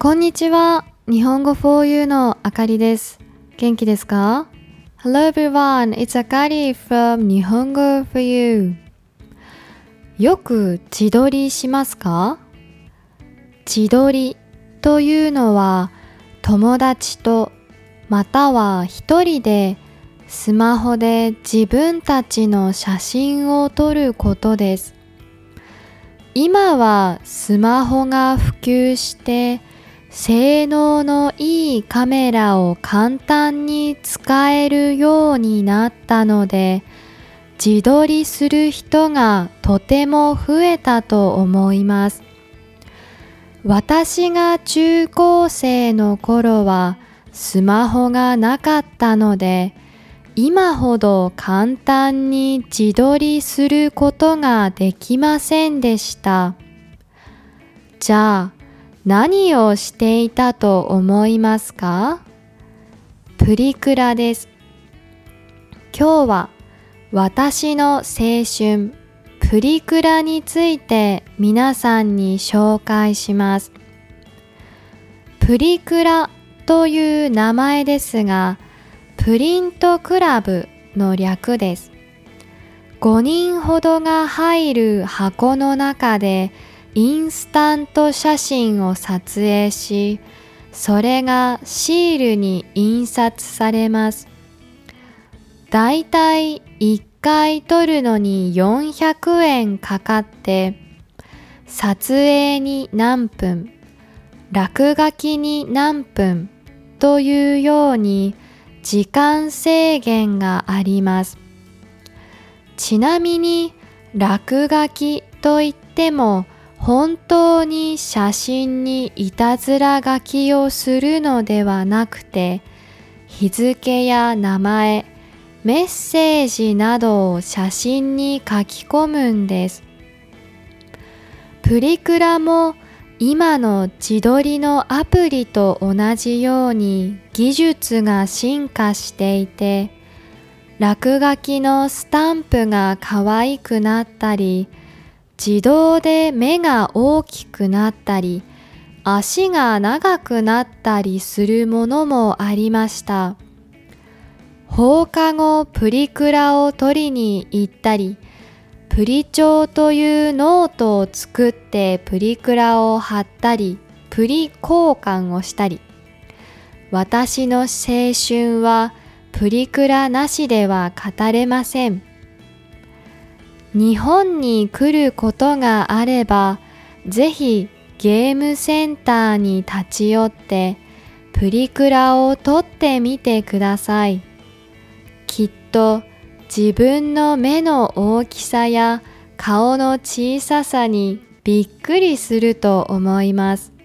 こんにちは。日本語 4U のあかりです。元気ですか ?Hello everyone, it's Akari from 日本語 4U。よく自撮りしますか？自撮りというのは友達とまたは一人でスマホで自分たちの写真を撮ることです。今はスマホが普及して性能のいいカメラを簡単に使えるようになったので自撮りする人がとても増えたと思います。私が中高生の頃はスマホがなかったので今ほど簡単に自撮りすることができませんでした。じゃあ何をしていたと思いますか？プリクラです。今日は私の青春プリクラについて皆さんに紹介します。プリクラという名前ですがプリントクラブの略です。5人ほどが入る箱の中でインスタント写真を撮影しそれがシールに印刷されます。だいたい1回撮るのに400円かかって撮影に何分落書きに何分というように時間制限があります。ちなみに落書きといっても本当に写真にいたずら書きをするのではなくて日付や名前メッセージなどを写真に書き込むんです。プリクラも今の自撮りのアプリと同じように技術が進化していて落書きのスタンプが可愛くなったり自動で目が大きくなったり足が長くなったりするものもありました。放課後プリクラを取りに行ったりプリ帳というノートを作ってプリクラを貼ったりプリ交換をしたり。私の青春はプリクラなしでは語れません。日本に来ることがあればぜひゲームセンターに立ち寄ってプリクラを撮ってみてください。きっと自分の目の大きさや顔の小ささにびっくりすると思います。